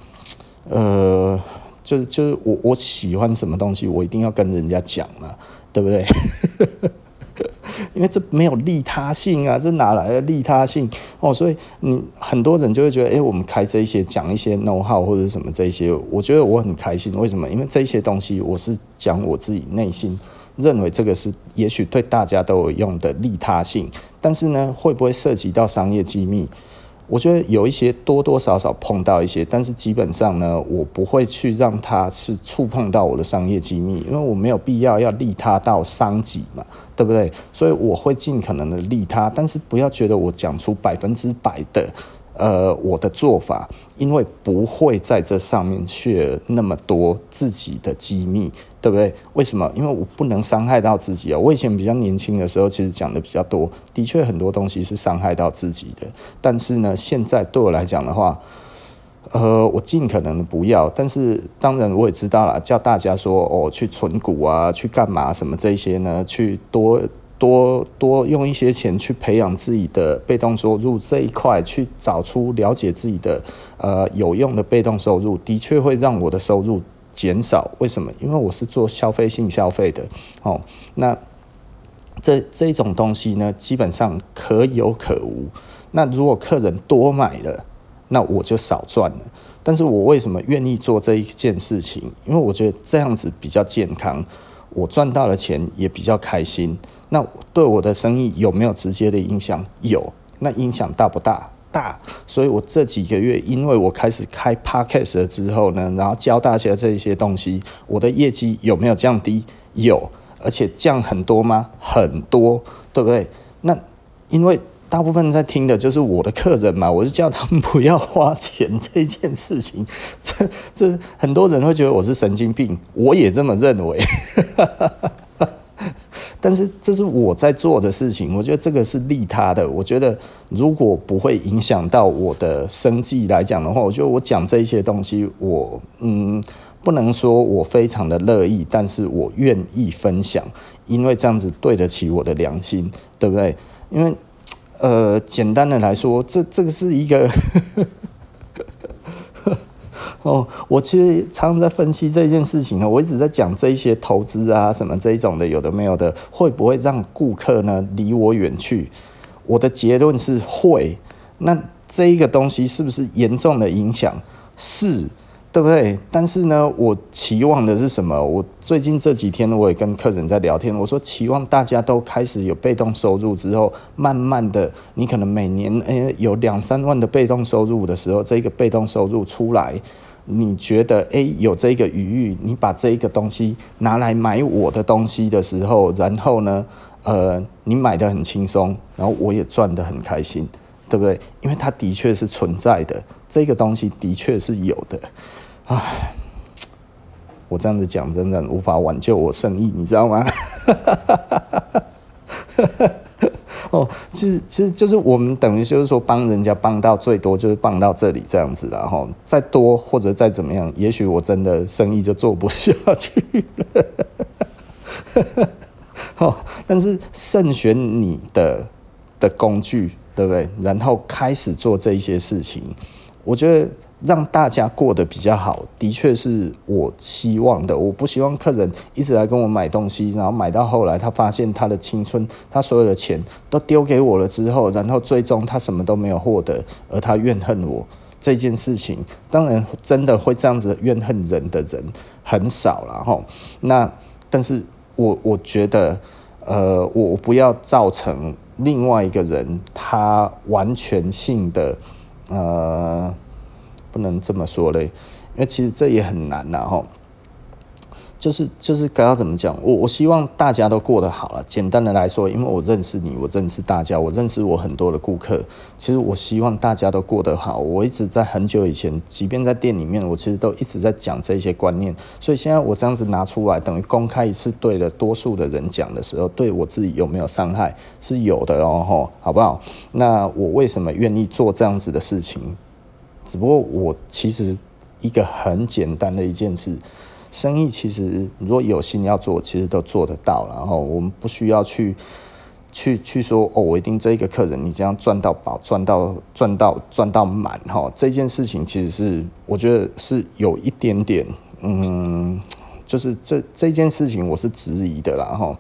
呃，就是就是我我喜欢什么东西，我一定要跟人家讲嘛，对不对？因为这没有利他性啊，这哪来的利他性哦？所以你很多人就会觉得，哎，我们开这些讲一些 know how 或者什么这些，我觉得我很开心。为什么？因为这些东西我是讲我自己内心。认为这个是也许对大家都有用的利他性，但是呢，会不会涉及到商业机密？我觉得有一些多多少少碰到一些，但是基本上呢，我不会去让它是触碰到我的商业机密，因为我没有必要要利他到伤己嘛，对不对？所以我会尽可能的利他，但是不要觉得我讲出百分之百的。呃，我的做法，因为不会在这上面泄那么多自己的机密，对不对？为什么？因为我不能伤害到自己啊。我以前比较年轻的时候，其实讲的比较多，的确很多东西是伤害到自己的。但是呢，现在对我来讲的话，呃，我尽可能不要。但是当然我也知道了，叫大家说哦，去存股啊，去干嘛什么这些呢？去多。多多用一些钱去培养自己的被动收入这一块，去找出了解自己的呃有用的被动收入，的确会让我的收入减少。为什么？因为我是做消费性消费的哦。那这这种东西呢，基本上可有可无。那如果客人多买了，那我就少赚了。但是我为什么愿意做这一件事情？因为我觉得这样子比较健康。我赚到了钱也比较开心，那对我的生意有没有直接的影响？有，那影响大不大？大。所以我这几个月，因为我开始开 podcast 了之后呢，然后教大家这些东西，我的业绩有没有降低？有，而且降很多吗？很多，对不对？那因为。大部分在听的就是我的客人嘛，我就叫他们不要花钱这件事情，这这很多人会觉得我是神经病，我也这么认为。但是这是我在做的事情，我觉得这个是利他的。我觉得如果不会影响到我的生计来讲的话，我觉得我讲这些东西，我嗯不能说我非常的乐意，但是我愿意分享，因为这样子对得起我的良心，对不对？因为。呃，简单的来说，这这个是一个哦，我其实常常在分析这件事情呢。我一直在讲这些投资啊，什么这一种的，有的没有的，会不会让顾客呢离我远去？我的结论是会。那这一个东西是不是严重的影响？是。对不对？但是呢，我期望的是什么？我最近这几天我也跟客人在聊天，我说期望大家都开始有被动收入之后，慢慢的，你可能每年诶有两三万的被动收入的时候，这个被动收入出来，你觉得诶有这个余裕，你把这个东西拿来买我的东西的时候，然后呢，呃，你买得很轻松，然后我也赚得很开心，对不对？因为它的确是存在的，这个东西的确是有的。唉，我这样子讲，真的无法挽救我生意，你知道吗？哦，其实其实就是我们等于就是说帮人家帮到最多就是帮到这里这样子，然后再多或者再怎么样，也许我真的生意就做不下去了。哦，但是慎选你的的工具，对不对？然后开始做这些事情，我觉得。让大家过得比较好，的确是我希望的。我不希望客人一直来跟我买东西，然后买到后来，他发现他的青春，他所有的钱都丢给我了之后，然后最终他什么都没有获得，而他怨恨我这件事情。当然，真的会这样子怨恨人的人很少了哈。那但是我我觉得，呃，我不要造成另外一个人他完全性的呃。不能这么说嘞，因为其实这也很难呐，吼。就是就是刚刚怎么讲，我我希望大家都过得好了。简单的来说，因为我认识你，我认识大家，我认识我很多的顾客。其实我希望大家都过得好。我一直在很久以前，即便在店里面，我其实都一直在讲这些观念。所以现在我这样子拿出来，等于公开一次，对了多数的人讲的时候，对我自己有没有伤害？是有的哦，吼，好不好？那我为什么愿意做这样子的事情？只不过我其实一个很简单的一件事，生意其实如果有心要做，其实都做得到。然后我们不需要去去去说哦，我一定这一个客人你这样赚到饱，赚到赚到赚到满哈。这件事情其实是我觉得是有一点点嗯，就是这这件事情我是质疑的啦哈。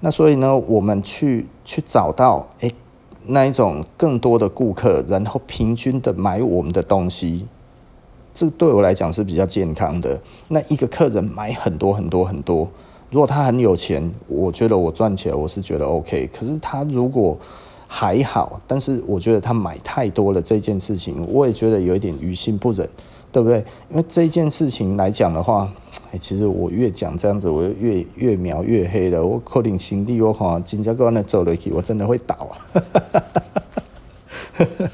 那所以呢，我们去去找到诶。那一种更多的顾客，然后平均的买我们的东西，这对我来讲是比较健康的。那一个客人买很多很多很多，如果他很有钱，我觉得我赚钱我是觉得 OK。可是他如果还好，但是我觉得他买太多了这件事情，我也觉得有一点于心不忍。对不对？因为这件事情来讲的话，哎，其实我越讲这样子，我就越越描越黑了。我扣点心里我哈，金家哥那走了去，我真的会倒啊！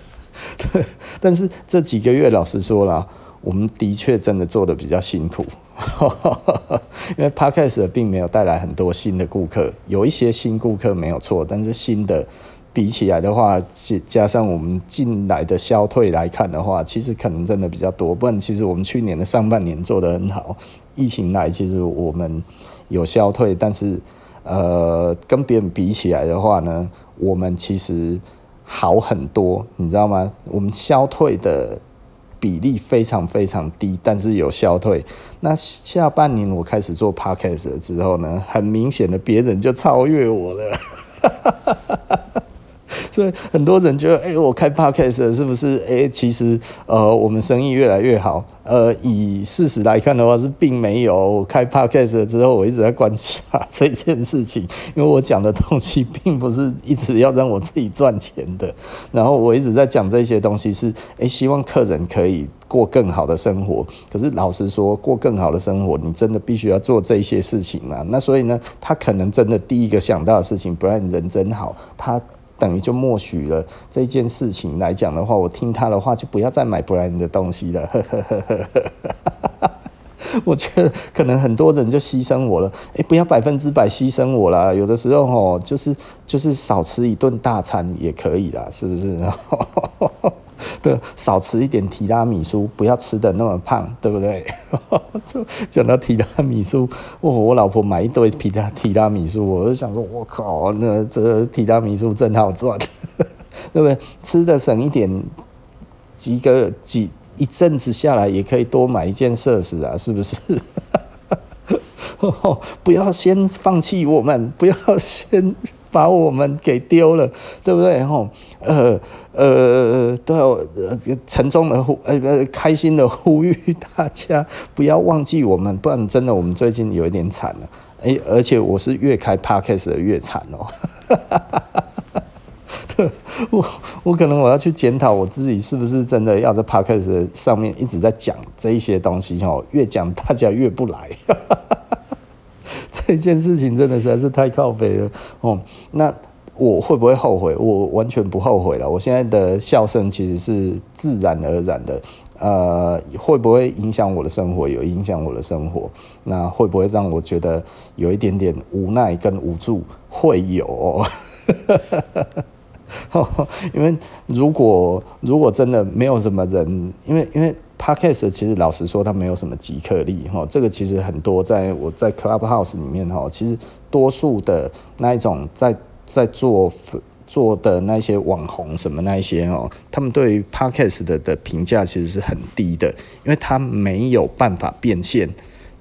但是这几个月，老实说了，我们的确真的做得比较辛苦，因为 Podcast 并没有带来很多新的顾客，有一些新顾客没有错，但是新的。比起来的话，加上我们进来的消退来看的话，其实可能真的比较多。不然，其实我们去年的上半年做得很好，疫情来，其实我们有消退，但是呃，跟别人比起来的话呢，我们其实好很多，你知道吗？我们消退的比例非常非常低，但是有消退。那下半年我开始做 Podcast 之后呢，很明显的别人就超越我了。所以很多人觉得，哎、我开 podcast 是不是？哎、其实，呃，我们生意越来越好。呃，以事实来看的话，是并没有。我开 podcast 之后，我一直在观察这件事情，因为我讲的东西并不是一直要让我自己赚钱的。然后我一直在讲这些东西是，哎、希望客人可以过更好的生活。可是老实说，过更好的生活，你真的必须要做这些事情嘛？那所以呢，他可能真的第一个想到的事情，不然人真好，他。等于就默许了这件事情来讲的话，我听他的话就不要再买布莱恩的东西了。我觉得可能很多人就牺牲我了，哎，不要百分之百牺牲我啦。有的时候哦，就是就是少吃一顿大餐也可以啦，是不是？对，少吃一点提拉米苏，不要吃得那么胖，对不对？讲到提拉米苏，我我老婆买一堆提拉提拉米苏，我就想说，我靠，那这提拉米苏真好赚，对不对？吃的省一点，几个几一阵子下来，也可以多买一件设施啊，是不是？不要先放弃我们，不要先把我们给丢了，对不对？吼，呃呃，都要沉重的呼，呃，开心的呼吁大家不要忘记我们，不然真的我们最近有一点惨了。哎，而且我是越开 Podcast 的越惨哦。对 我我可能我要去检讨我自己是不是真的要在 Podcast 上面一直在讲这一些东西哦，越讲大家越不来。哈哈哈 这件事情真的实在是太靠北了哦。那我会不会后悔？我完全不后悔了。我现在的笑声其实是自然而然的。呃，会不会影响我的生活？有影响我的生活。那会不会让我觉得有一点点无奈跟无助？会有 哦。因为如果如果真的没有什么人，因为因为 Podcast 其实老实说，它没有什么即刻力哈。这个其实很多在我在 Clubhouse 里面哈，其实多数的那一种在在做做的那些网红什么那一些哦，他们对于 Podcast 的的评价其实是很低的，因为他没有办法变现。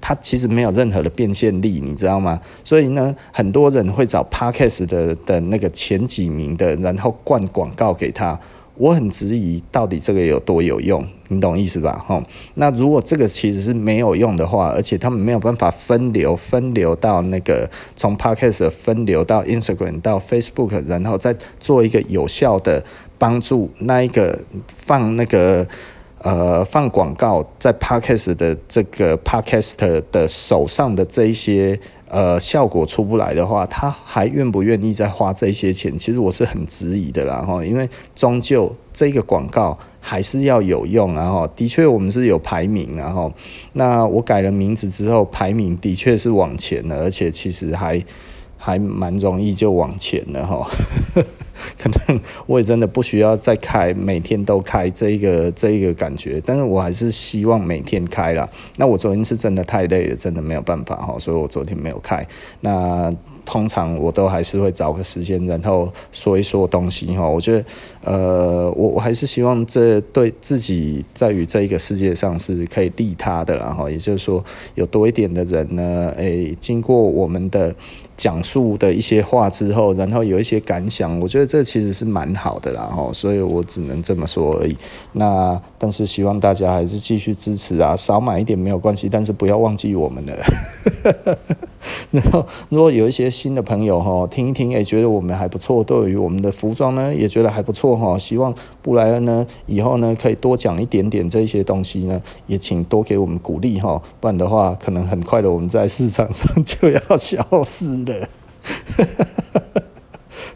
它其实没有任何的变现力，你知道吗？所以呢，很多人会找 Podcast 的的那个前几名的，然后灌广告给他。我很质疑到底这个有多有用，你懂意思吧？哈，那如果这个其实是没有用的话，而且他们没有办法分流，分流到那个从 Podcast 分流到 Instagram 到 Facebook，然后再做一个有效的帮助那一个放那个。呃，放广告在 Podcast 的这个 Podcaster 的手上的这一些呃效果出不来的话，他还愿不愿意再花这些钱？其实我是很质疑的啦哈，因为终究这个广告还是要有用，然后的确我们是有排名，然后那我改了名字之后，排名的确是往前了，而且其实还。还蛮容易就往前了哈，可能我也真的不需要再开，每天都开这一个这一个感觉，但是我还是希望每天开了。那我昨天是真的太累了，真的没有办法哈，所以我昨天没有开。那。通常我都还是会找个时间，然后说一说东西哈。我觉得，呃，我我还是希望这对自己在于这一个世界上是可以利他的，然后也就是说，有多一点的人呢，诶，经过我们的讲述的一些话之后，然后有一些感想，我觉得这其实是蛮好的啦哈。所以我只能这么说而已。那但是希望大家还是继续支持啊，少买一点没有关系，但是不要忘记我们了。然后，如果有一些新的朋友哈，听一听，诶，觉得我们还不错，对于我们的服装呢，也觉得还不错哈。希望布莱恩呢，以后呢，可以多讲一点点这些东西呢，也请多给我们鼓励哈，不然的话，可能很快的我们在市场上 就要消失了。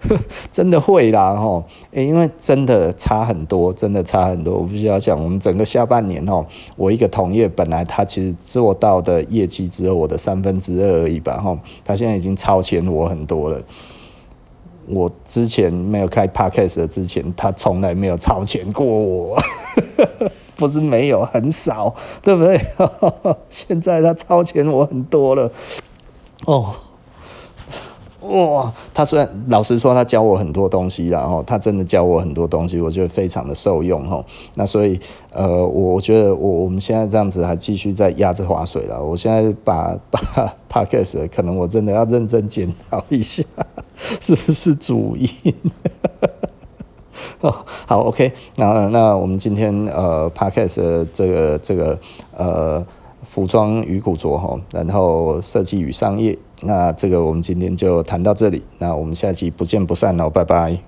真的会啦，吼，因为真的差很多，真的差很多。我必须要讲，我们整个下半年，哦，我一个同业本来他其实做到的业绩只有我的三分之二而已吧，吼，他现在已经超前我很多了。我之前没有开 Podcast 的之前，他从来没有超前过我，不是没有，很少，对不对？现在他超前我很多了，哦。哇，他虽然老实说，他教我很多东西，然后他真的教我很多东西，我觉得非常的受用哈。那所以，呃，我我觉得我我们现在这样子还继续在压着划水了。我现在把 把 Podcast 可能我真的要认真检讨一下，是不是主因？哦，好，OK，那那我们今天呃 Podcast 这个这个呃服装与古着哈，然后设计与商业。那这个我们今天就谈到这里，那我们下期不见不散喽，拜拜。